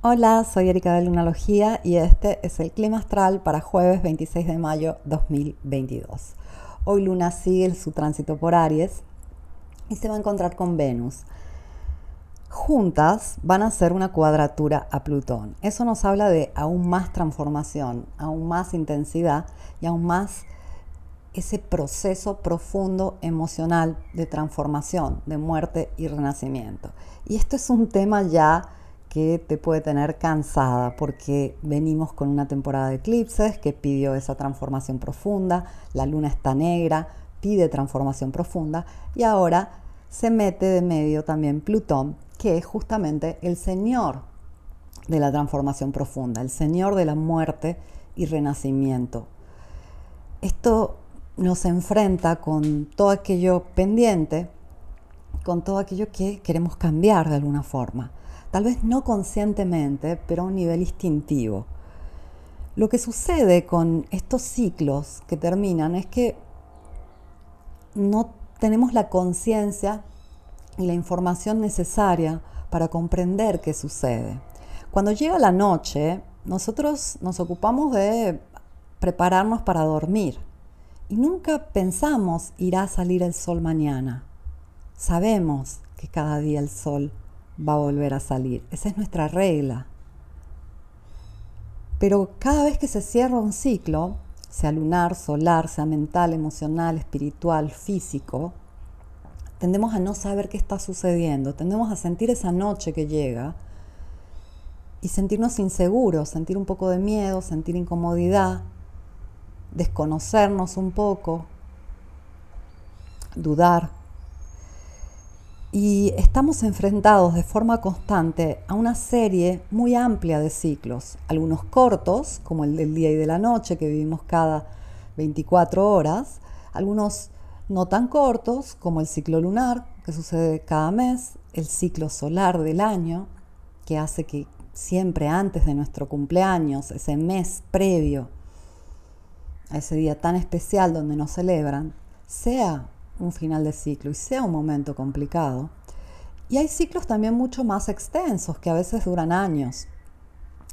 Hola, soy Erika de Lunalogía y este es el clima astral para jueves 26 de mayo 2022. Hoy Luna sigue su tránsito por Aries y se va a encontrar con Venus. Juntas van a hacer una cuadratura a Plutón. Eso nos habla de aún más transformación, aún más intensidad y aún más ese proceso profundo emocional de transformación, de muerte y renacimiento. Y esto es un tema ya que te puede tener cansada porque venimos con una temporada de eclipses que pidió esa transformación profunda, la luna está negra, pide transformación profunda y ahora se mete de medio también Plutón, que es justamente el señor de la transformación profunda, el señor de la muerte y renacimiento. Esto nos enfrenta con todo aquello pendiente, con todo aquello que queremos cambiar de alguna forma tal vez no conscientemente, pero a un nivel instintivo. Lo que sucede con estos ciclos que terminan es que no tenemos la conciencia y la información necesaria para comprender qué sucede. Cuando llega la noche, nosotros nos ocupamos de prepararnos para dormir y nunca pensamos irá a salir el sol mañana. Sabemos que cada día el sol va a volver a salir. Esa es nuestra regla. Pero cada vez que se cierra un ciclo, sea lunar, solar, sea mental, emocional, espiritual, físico, tendemos a no saber qué está sucediendo, tendemos a sentir esa noche que llega y sentirnos inseguros, sentir un poco de miedo, sentir incomodidad, desconocernos un poco, dudar y estamos enfrentados de forma constante a una serie muy amplia de ciclos, algunos cortos, como el del día y de la noche que vivimos cada 24 horas, algunos no tan cortos, como el ciclo lunar, que sucede cada mes, el ciclo solar del año, que hace que siempre antes de nuestro cumpleaños, ese mes previo a ese día tan especial donde nos celebran, sea un final de ciclo y sea un momento complicado. Y hay ciclos también mucho más extensos que a veces duran años.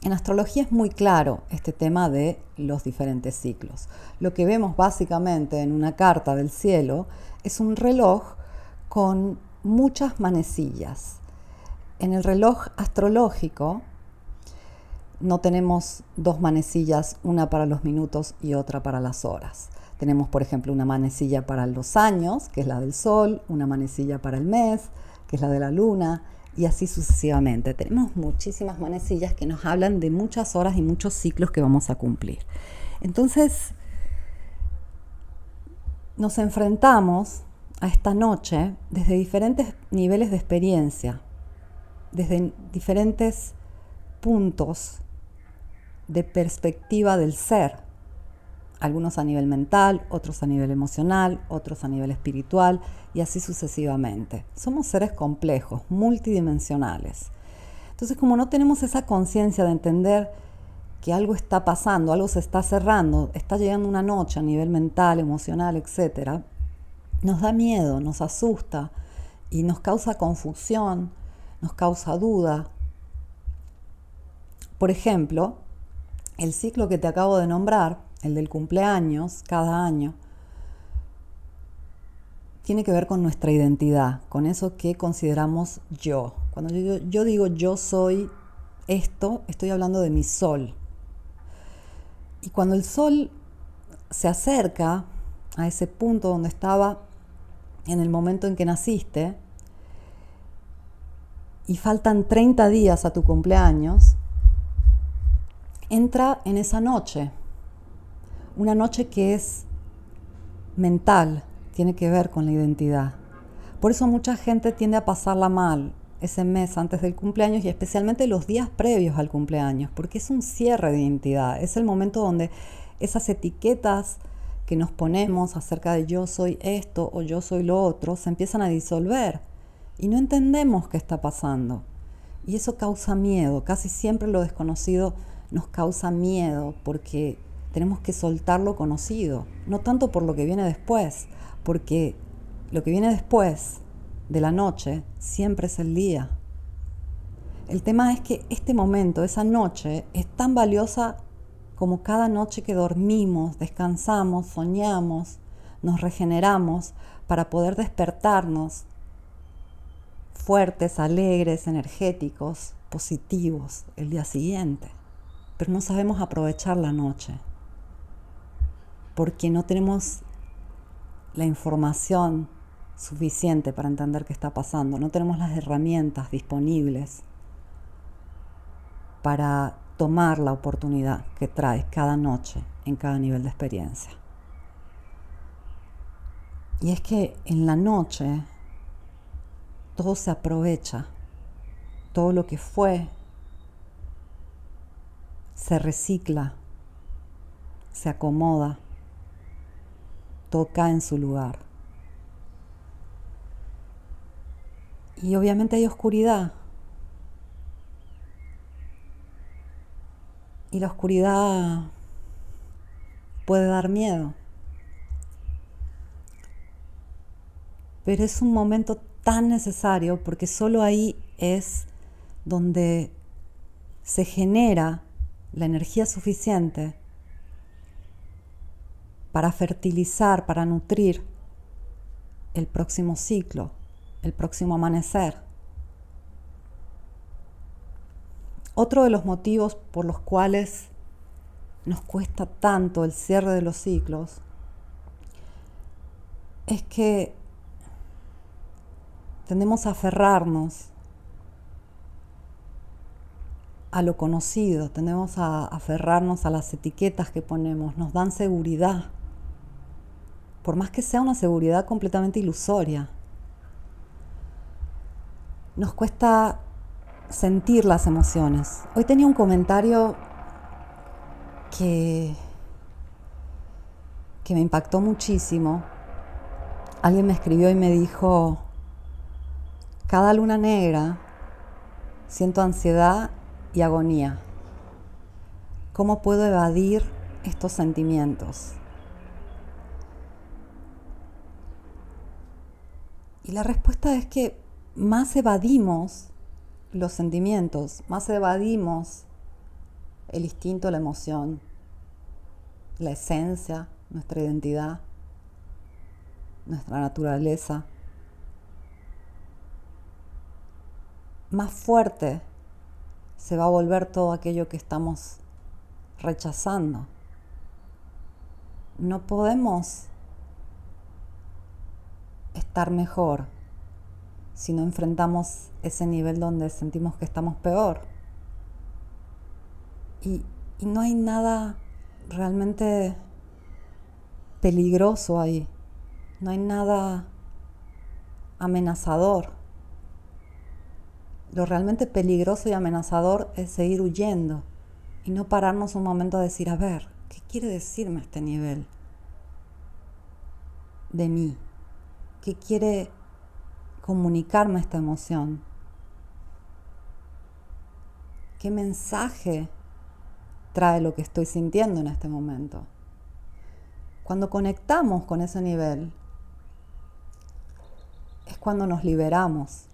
En astrología es muy claro este tema de los diferentes ciclos. Lo que vemos básicamente en una carta del cielo es un reloj con muchas manecillas. En el reloj astrológico no tenemos dos manecillas, una para los minutos y otra para las horas. Tenemos, por ejemplo, una manecilla para los años, que es la del sol, una manecilla para el mes, que es la de la luna, y así sucesivamente. Tenemos muchísimas manecillas que nos hablan de muchas horas y muchos ciclos que vamos a cumplir. Entonces, nos enfrentamos a esta noche desde diferentes niveles de experiencia, desde diferentes puntos de perspectiva del ser algunos a nivel mental, otros a nivel emocional, otros a nivel espiritual y así sucesivamente. Somos seres complejos, multidimensionales. Entonces, como no tenemos esa conciencia de entender que algo está pasando, algo se está cerrando, está llegando una noche a nivel mental, emocional, etc., nos da miedo, nos asusta y nos causa confusión, nos causa duda. Por ejemplo, el ciclo que te acabo de nombrar el del cumpleaños, cada año, tiene que ver con nuestra identidad, con eso que consideramos yo. Cuando yo, yo, digo yo soy esto, estoy hablando de mi sol. Y cuando el sol se acerca a ese punto donde estaba en el momento en que naciste, y faltan 30 días a tu cumpleaños, entra en esa noche, una noche que es mental, tiene que ver con la identidad. Por eso mucha gente tiende a pasarla mal ese mes antes del cumpleaños y especialmente los días previos al cumpleaños, porque es un cierre de identidad, es el momento donde esas etiquetas que nos ponemos acerca de yo soy esto o yo soy lo otro se empiezan a disolver y no entendemos qué está pasando. Y eso causa miedo, casi siempre lo desconocido nos causa miedo porque tenemos que soltar lo conocido, no tanto por lo que viene después, porque lo que viene después de la noche siempre es el día. El tema es que este momento, esa noche, es tan valiosa como cada noche que dormimos, descansamos, soñamos, nos regeneramos para poder despertarnos fuertes, alegres, energéticos, positivos el día siguiente. Pero no sabemos aprovechar la noche porque no tenemos la información suficiente para entender qué está pasando, no tenemos las herramientas disponibles para tomar la oportunidad que trae cada noche en cada nivel de experiencia. Y es que en la noche todo se aprovecha, todo lo que fue se recicla, se acomoda, todo cae en su lugar. Y obviamente hay oscuridad, Y la oscuridad puede dar miedo. Pero es un momento tan necesario porque solo ahí es donde se genera la energía suficiente para fertilizar, para nutrir el próximo ciclo, el próximo amanecer. Otro de los motivos por los cuales nos cuesta tanto el cierre de los ciclos es que tendemos a aferrarnos a lo conocido, tendemos a aferrarnos a las etiquetas que ponemos, nos dan seguridad, por más que sea una seguridad completamente ilusoria. Nos cuesta sentir las emociones. Hoy tenía un comentario que, que me impactó muchísimo. Alguien me escribió y me dijo, cada luna negra siento ansiedad y agonía. ¿Cómo puedo evadir estos sentimientos? Y la respuesta es que más evadimos los sentimientos, más evadimos el instinto, la emoción, la esencia, nuestra identidad, nuestra naturaleza. Más fuerte se va a volver todo aquello que estamos rechazando. No podemos estar mejor si no enfrentamos ese nivel donde sentimos que estamos peor. Y, y no hay nada realmente peligroso ahí, no hay nada amenazador. Lo realmente peligroso y amenazador es seguir huyendo y no pararnos un momento a decir, a ver, ¿qué quiere decirme este nivel de mí? ¿Qué quiere comunicarme esta emoción? ¿Qué mensaje trae lo que estoy sintiendo en este momento? Cuando conectamos con ese nivel, es cuando nos liberamos.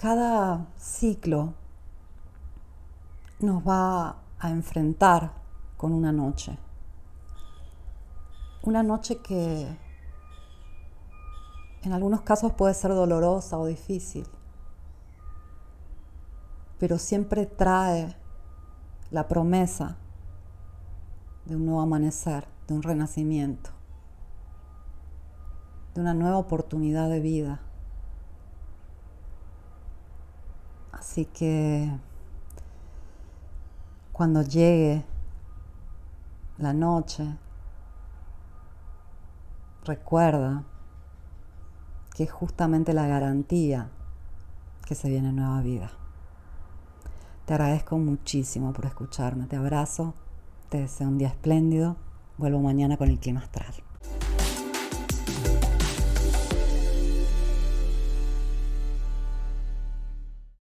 Cada ciclo nos va a enfrentar con una noche una noche que en algunos casos puede ser dolorosa o difícil, pero siempre trae la promesa de un nuevo amanecer, de un renacimiento, de una nueva oportunidad de vida. Así que cuando llegue la noche, recuerda que es justamente la garantía que se viene nueva vida. Te agradezco muchísimo por escucharme, te abrazo, te deseo un día espléndido, vuelvo mañana con el clima astral.